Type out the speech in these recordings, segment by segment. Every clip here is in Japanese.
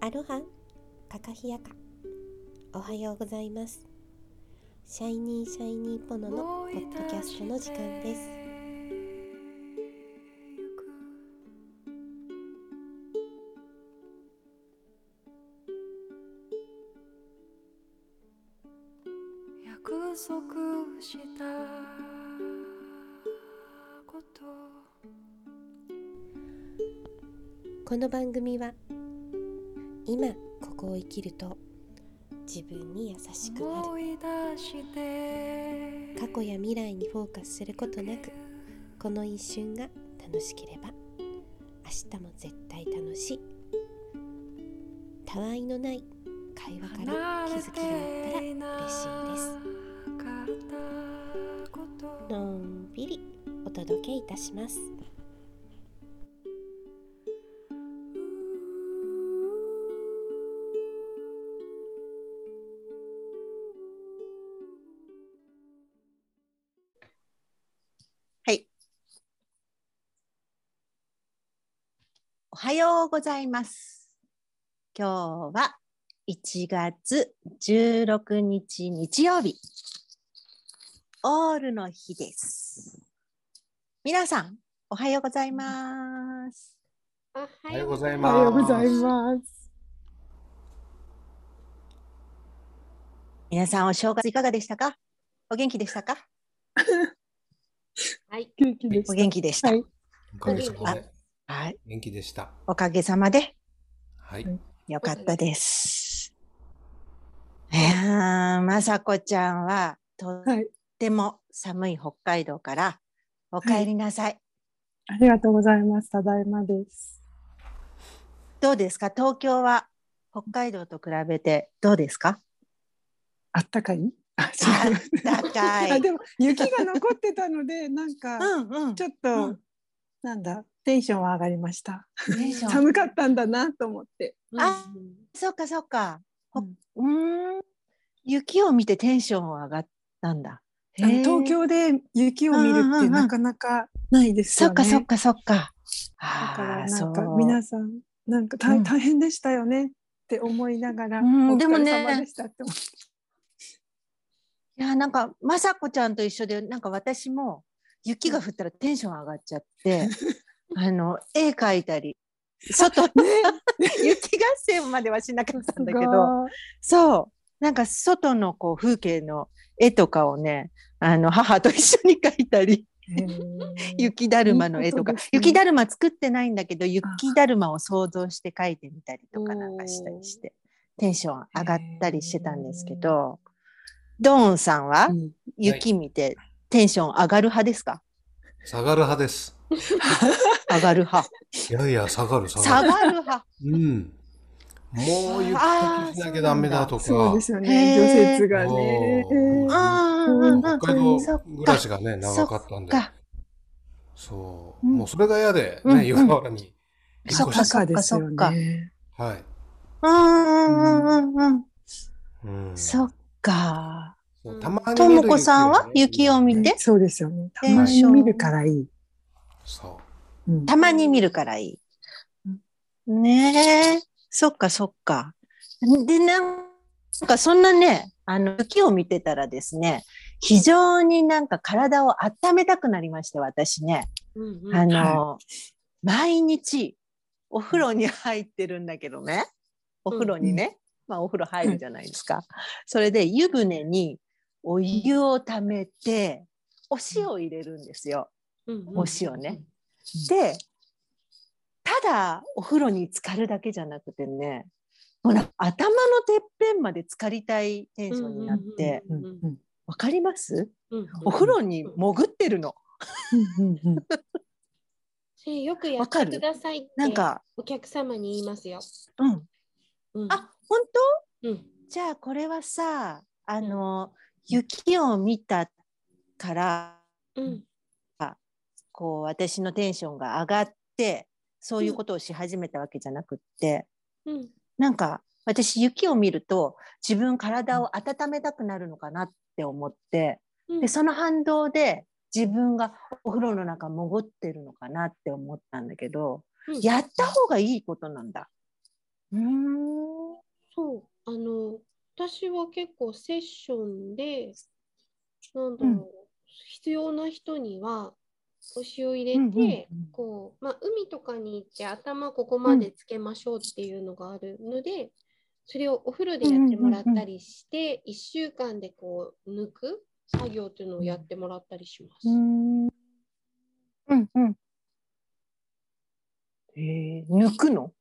アロハカカヒヤカ。おはようございます。シャイニーシャイニーポノのポッドキャストの時間です番組は今ここを生きると自分に優しくなる。過去や未来にフォーカスすることなくこの一瞬が楽しければ明日も絶対楽しい。たわいのない会話から気づきがあったら嬉しいです。のんびりお届けいたしますおはようございます。今日は1月16日日曜日。オールの日です。皆さん、おはようございます。おおはようございおます。はようございます。皆さん、お正月いかがでしたか？お元気でしたか？は い元気でした。お元気でした。はい。おかげさまではい。元気でした。おかげさまではい。はいよかったです。いやーまさこちゃんはとっはい。ても寒い北海道からお帰りなさい。ありがとうございます。ただいまです。どうですか？東京は北海道と比べてどうですか？あったかい？あ、あったか あい。でも雪が残ってたので、なんか、うんうん。ちょっと、うんなんだ、テンションは上がりました。寒かったんだなと思って。あそっかそっか。ほうんうーん。雪を見てテンション上がったんだ。東京で雪を見るうんうんうんってなかなかないですよね。そっかそっかそっか。だからああ、なんか。皆さんなんか大,、うん大変でしたよねって思いながら、うんおでもね疲れ様でしたって思っていやなんかまさこちゃんと一緒でなんか私も雪が降ったらテンション上がっちゃって あの絵描いたり。外。ね。雪合戦まではしなかったんだけど。そう。なんか外のこう風景の絵とかをねあの母と一緒に描いたり。雪だるまの絵とか。ね。雪だるま作ってないんだけど雪だるまを想像して描いてみたりとかなんかしたりしてテンション上がったりしてたんですけど。ドーンさんは？うん。雪見てテンション上がる派ですか？下がる派です。上がる派。いやいや、下がる、下下がる。がる派。うん。もう雪あーかきしなきゃダメだとか。そうですよへねー除雪がねあーうんうんうん北海そっ道暮らしがね、長かったんで。か。そう。うんもうそれが嫌で、ね、湯河原にそっか越し赤ですよそっかね。はい。うんうんうんうん。うん。そっか。たまにともこさんは？ね雪を見て？そうですよね。たまに見るからいい。そう。うんたまに見るからいい。ねえ。そっかそっか。で、なんかそんなね、あの、雪を見てたらですね、非常になんか体を温めたくなりまして、私ね。あの、毎日お風呂に入ってるんだけどね。お風呂にね。まあお風呂入るじゃないですか。それで湯船にお湯をためて、お塩を入れるんですよ。お塩ね。で、ただお風呂に浸かるだけじゃなくてね、もうなんか頭のてっぺんまで浸かりたいテンションになって、うんうんわかります？うん。お風呂に潜ってるの。よくやっわかる？てくださいってなんか、お客様に言いますよ。うん。うん、あ、本当？うん、じゃあこれはさ、あの、雪を見たから、うん、こう私のテンションが上がって、そういうことをし始めたわけじゃなくって、うん、なんか私雪を見ると自分体を温めたくなるのかなって思って、うん。でその反動で自分がお風呂の中潜ってるのかなって思ったんだけど、うん。やった方がいいことなんだ。うーん。そう、あの、私は結構セッションで、なんだろう、うん必要な人には、お塩入れて、うんうんうんこう、まあ、海とかに行って頭ここまでつけましょうっていうのがあるので、それをお風呂でやってもらったりして、1週間でこう、抜く作業っていうのをやってもらったりします。うん。うんうん。えー、抜くの？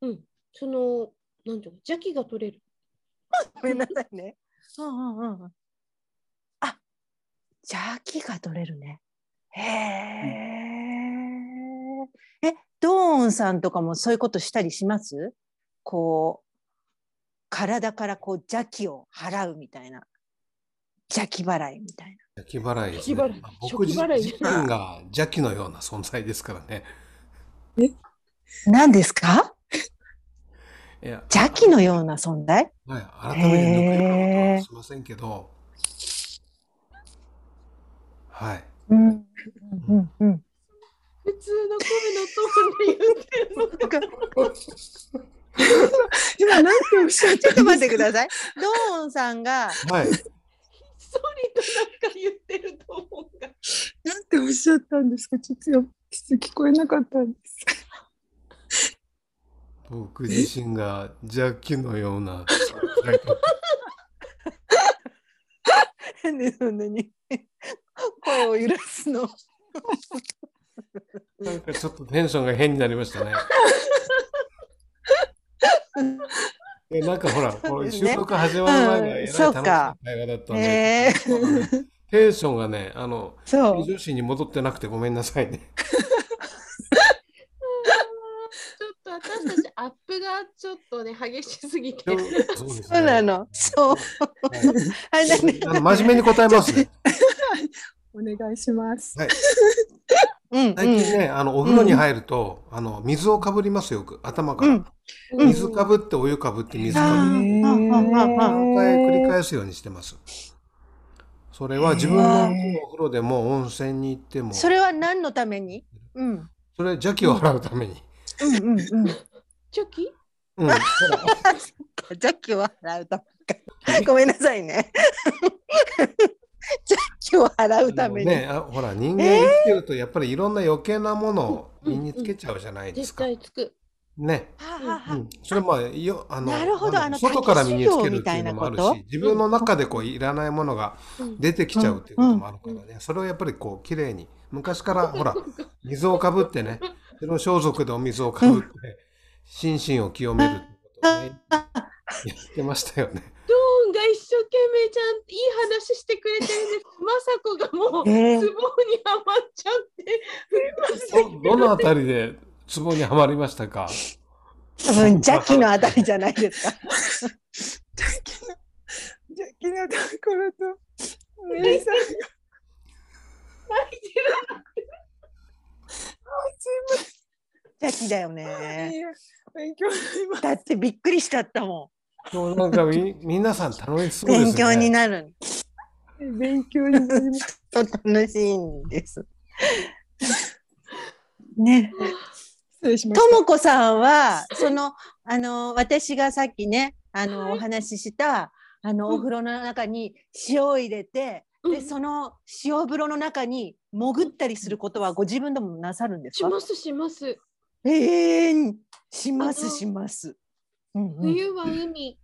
うん。その、なんていうの、邪気が取れる。ごめんなさいね。うんうんうん。あ、邪気が取れるね。へえ。え、ドーンさんとかもそういうことしたりします？こう、体からこう邪気を払うみたいな。邪気払いみたい邪気払いですね。邪気払いまあ僕自邪気払い自身が邪気のような存在ですからね。な。何ですか？邪気のような存在？はい、改めて抜くようなことはしませんけど、はい。うん。うんうん。普通の声のトーンで言ってるのか。今なんておっしゃっちょっと待ってください。ドーンさんが、はい。ソリとなんか言ってると思うが。なんておっしゃったんですか？ちょっとよ聞こえなかったんです。僕自身が邪気のような存在となんでそんなに声を揺らすの？なんかちょっとテンションが変になりましたね。えなんかほら、これ収録始まる前がえらい楽しい会話だったんへで、えテンションがね、あの。女子に戻ってなくてごめんなさいね。ちょっと私たちアップがちょっとね激しすぎて。そうねそうなの。そう。はいあれだね。あの真面目に答えますね。お願いします。はい。うん最近ね、あの、お風呂に入ると、あの、水をかぶりますよく、頭から。水かぶってお湯かぶって水かあぶって。ーああああ何回繰り返すようにしてます。それは自分のお風呂でも温泉に行っても、それは何のために？うん。それ邪気を払うために。うんうんうん。チョキ？うん。ほら邪気を払うためか。ごめんなさいね。邪気を払うために。ね、あほら人間生きてるとやっぱりいろんな余計なものを身につけちゃうじゃないです絶か。対つく。ね。はあはあはあうん、それまあよあのなるほどあの外から身につけるっていうのもあるし自分の中でこういらないものがうん出てきちゃうっていうこともあるからね、それをやっぱりこうきれいに昔からほら 水をかぶってねその装束でお水をかぶって心身を清めるってことをねやってましたよね。ドーンが一生懸命ちゃんといい話してくれてるんです。まさこがもうえーツボにはまっちゃって。ど どのあたりでツボにはまりましたか？多分邪気のあたりじゃないですか。邪気のところと、お姉さんが。邪気だよいね。や勉強になります。だってびっくりしちゃったも今日なんかみ 皆さん楽しん。そうですね。勉強になる。勉強になります。と楽しいんです。ね。ともこさんは、その、あの、私がさっきね、あの、はいお話しした、あの、うんお風呂の中に塩を入れて、で、うんその塩風呂の中に潜ったりすることはご自分でもなさるんですか？しますします。ええしますします。うんうん冬は海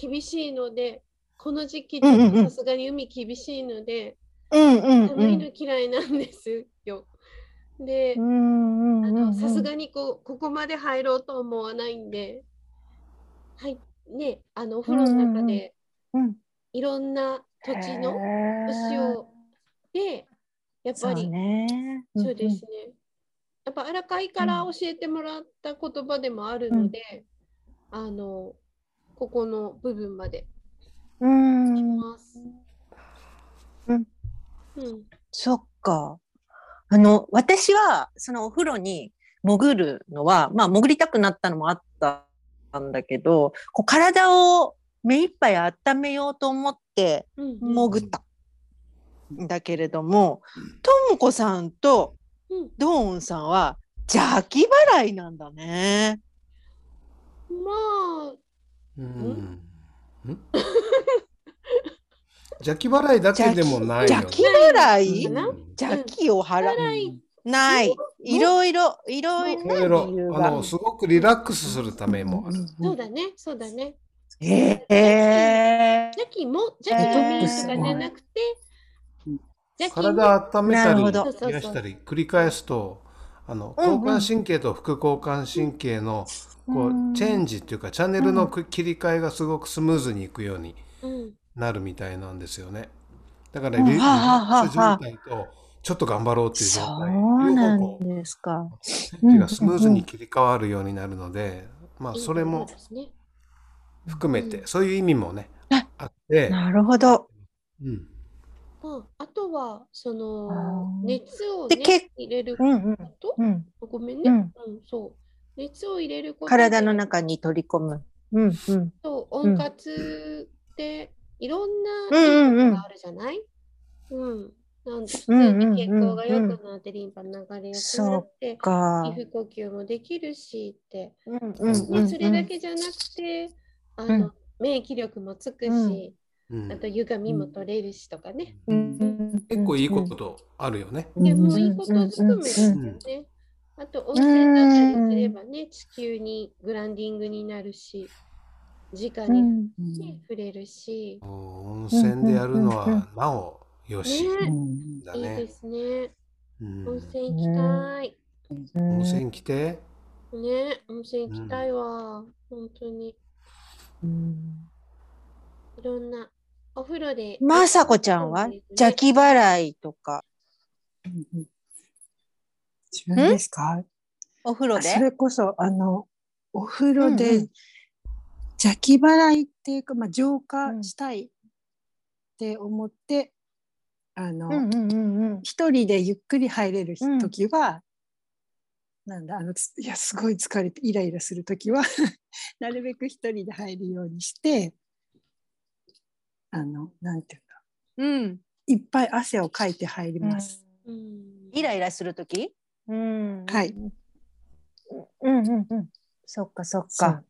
厳しいので、この時期さすがに海厳しいので、うんうん寒いの嫌いなんですよ。で、さすがに。にこうここまで入ろうと思わないんで、はい、ね、あのお風呂の中でうんいろんな土地のお塩で、やっぱりね。そうですね。やっぱ荒海から教えてもらった言葉でもあるので、あのここの部分までうん。しうん。ます。うんうん。そっか。あの、私は、そのお風呂に潜るのは、まあ、潜りたくなったのもあったんだけど、こう体を目いっぱい温めようと思ってうん潜った。んだけれども、ともこさんとうん。ドーンさんは、邪気払いなんだね。まあ。うん。ん？邪気払いだけでもない。邪気払い？邪気を払払う。いない。いろいろ、いろいいろあの、。すごくリラックスするためもある。そうだね。そうだね。ええ邪気も邪気のみとかじゃなくて。邪気も体温めたり冷やしたり繰り返すとあの交感神経と副交感神経のこうチェンジっていうかチャンネルのく切り替えがすごくスムーズにいくようにうん。なるみたいなんですよね。だからうん。リリラックス状態とちょっと頑張ろうっていう状そ態うなん両方こ。う天気がスムーズに切り替わるようになるので、まあそれも含めて、うん。そういう意味もねああって、なるほど。うん、まあ、あとはその熱を、ね、入れるうんうん。こと、うん。ごめんね、ううんんそう。熱を入れることで。体の中に取り込む。うんうん。そう温活っていろんうんなうんうんいいことがあるじゃない？うん。うんうんうんうんに血行が良くなってリンパの流れ良くなってか。皮膚呼吸もできるしって、うんうんうんうん。でそれだけじゃなくてあの、うん。免疫力もつくし、うんうんあと歪みも取れるしとかね、うん結構いいことあるよね。うんいやもういいこと含めですね。あと温泉だったりすればね、地球にグランディングになるし、直に、うんね触れるし、温泉でやるのはなおよしいいでね。すね。うん温泉行きたい。温泉来て、ね、温泉行きたいわ。本当に。うんいろんなお風呂で。まさこちゃんは？邪気払いとか。自分ですか？お風呂あそでれこそ、あの、お風呂うんうでん邪気払いっていうか、まあ、浄化したいって思って、あの、うんうんうんうん。一人でゆっくり入れる日うん。時は、なんだあのついやすごい疲れてイライラする時は なるべく一人で入るようにしてあのなんていうんだうん。いっぱい汗をかいて入ります。うん。イライラするときうん。はい。うんうんうん。そっかそっか。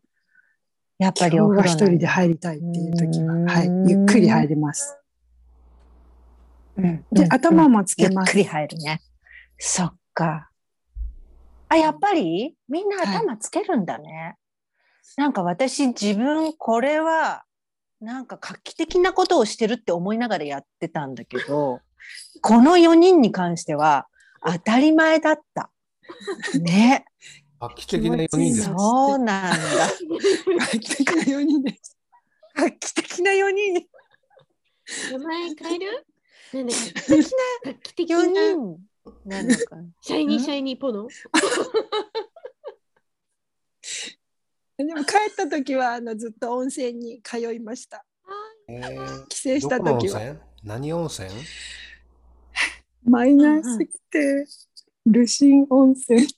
やっぱ今日りお風呂は一人で入入りたいっていう時は、うんはい、ゆっくり入ります。る。で、頭もつけます。ゆっくり入るね。そっか。あ、やっぱり？みんな頭つけるんだね。なんか私自分これはなんか画期的なことをしてるって思いながらやってたんだけど、この4人に関しては当たり前だった。ね。画期的な4人です。そうなんだ。画期的な4人です。画期的な4人。名前変える？なん画期的な4な人なのかな。シャイニーシャイニーポノ？でも帰った時はあのずっと温泉に通いました。えー帰省したどこの温時は泉？何温泉？マイナーすぎて、ルシン温泉。知っ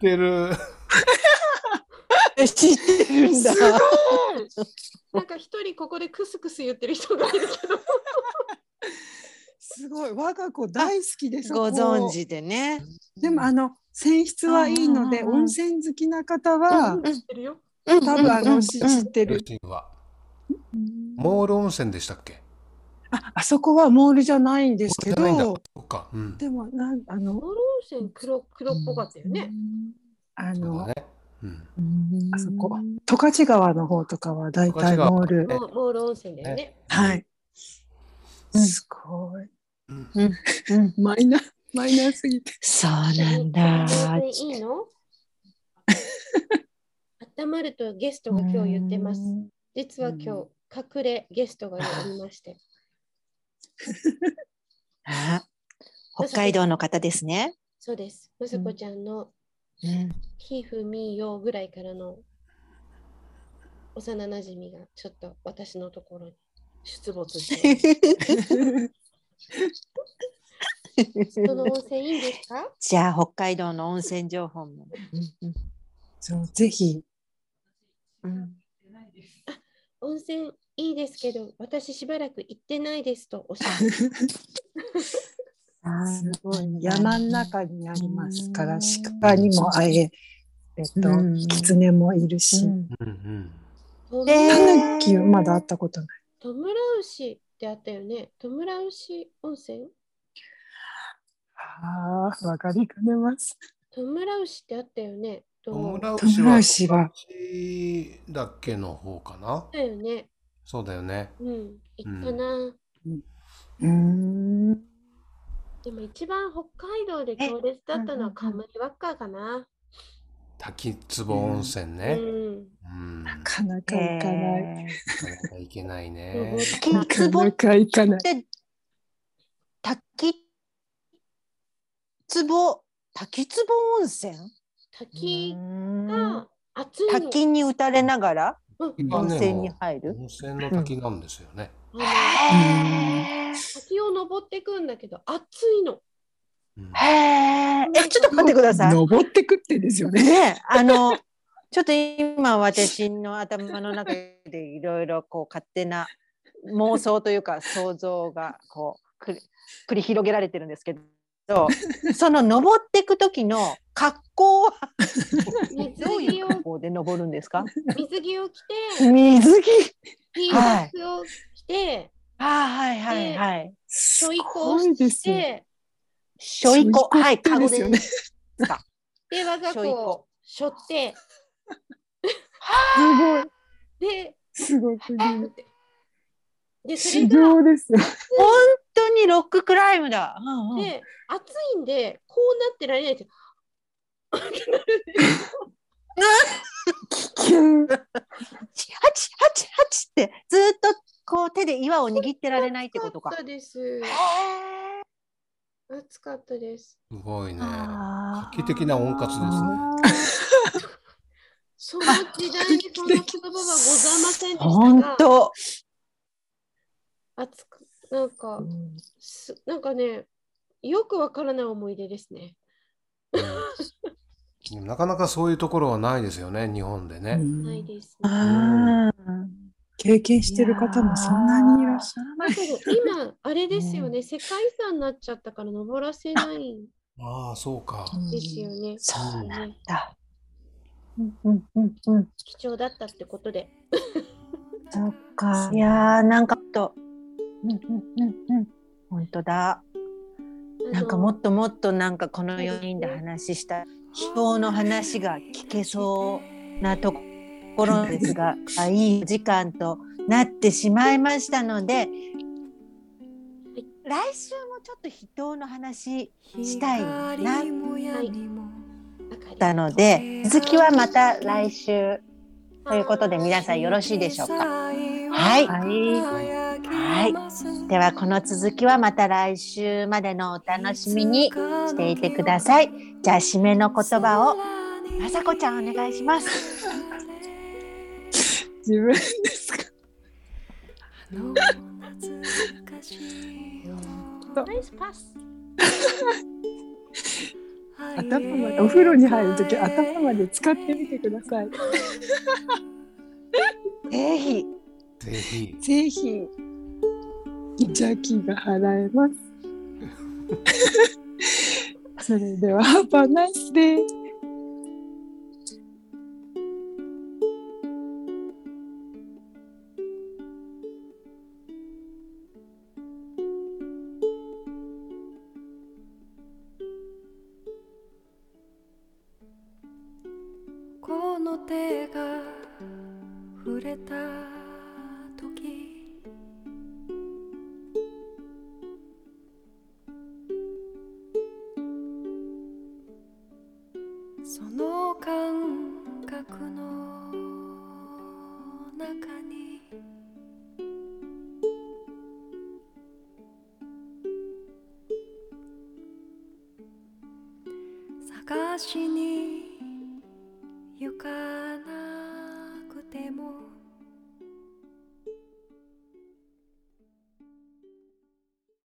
てる。知ってるんだ。なんか一人ここでクスクス言ってる人がいるけど。すごい我が子大好きです。ご存知でね。でもあの泉質はいいのでうんうん温泉好きな方はうん知ってるよ。多分あの知うんうん知ってる。はモール温泉でしたっけ？ああそこはモールじゃないんですけじゃないんだ。ど。うん。でもなんあのモール温泉黒黒っぽかったよね。あのそうだね。うん。あそこ十勝川の方とかはだいたいモールえモール温泉だよね。はいうんすごいうんうんマイナーマイナーすぎてそうなんだ。いいの？温まるとゲストが今日言ってます。実は今日隠れゲストがおりまして。あ北海道の方ですね。そうです。まさこちゃんのうんひふみよぐらいからの幼なじみがちょっと私のところに出没して。その温泉いいんですか？じゃあ北海道の温泉情報も。うんそうぜひ。うん。温泉いいですけど、私しばらく行ってないですとおっしゃる。す。ごい。山の中にありますから鹿にも会え、えっとうん。狐もいるし、うん。うんタヌキはまだ会ったことない。トムラウシってあったよね。トムラウシ温泉？ああ、わかりかねます。トムラウシってあったよね。とトムラウトムシはだっけの方かなだよね。そうだよね。うん。行ったな。うーん。でも一番北海道で強烈だったのはカムイワッカかな。滝壺温泉うね。ん。うん。ななかなか行かない。えかなかいけないね滝なかなか行かない。ーで滝壺滝壺温泉？滝が熱いの。滝に打たれながら？温泉に入る？温泉の滝なんですよね。滝を登ってくんだけど熱いの。へー。えちょっと待ってください。登ってくってですよね。ねあのちょっと今私の頭の中でいろいろこう勝手な妄想というか想像がこうくり繰り広げられてるんですけどその登っていく時の格好は水どういう着を格好で登るんですか？水着を着て、水着。T シャツを着て、あはいはいはい。ちょいすこをし。て、しょいこ。はいかカゴで。ですよね。で、我が子をしょって、すごい。で、すごくねって。で、それ修が。本当にロッククライムだ、うんうん。で、暑いんで、こうなってられないんですよ。危険。ハチハチハチハチってずっとこう手で岩を握ってられないってことか。暑かったです。へ暑かったです。すごいね。あ画期的な温活ですね。その時代にその言葉はございませんでした本が、当暑く、なんか、すなんかね、よくわからない思い出ですね。うんなかなかそういうところはないですよね、日本でね。ないです、ね。あ経験してる方もそんなにいらっしゃらない。だけど今、あれですよね、世界遺産になっちゃったから登らせないんああ、そうか。ですよね。そうねだ。うんうんうんうん。貴重だったってことで。そっか。いやーなんかと、うんうんうんうん。本当だ。なんかもっともっとなんかこの4人で話した人の話が聞けそうなところですが、あいい時間となってしまいましたので、来週もちょっと人の話したいなったので、続きはまた来週ということで皆さんよろしいでしょうか？はい。はい。ではこの続きはまた来週までのお楽しみにしていてください。じゃあ締めの言葉をまさこちゃんお願いします。自分ですか？ナイスパス。頭までお風呂に入るとき頭まで使ってみてください。ぜひ。ぜひ。ぜひ邪気が払えます。それでは Have a nice day! こ触れた時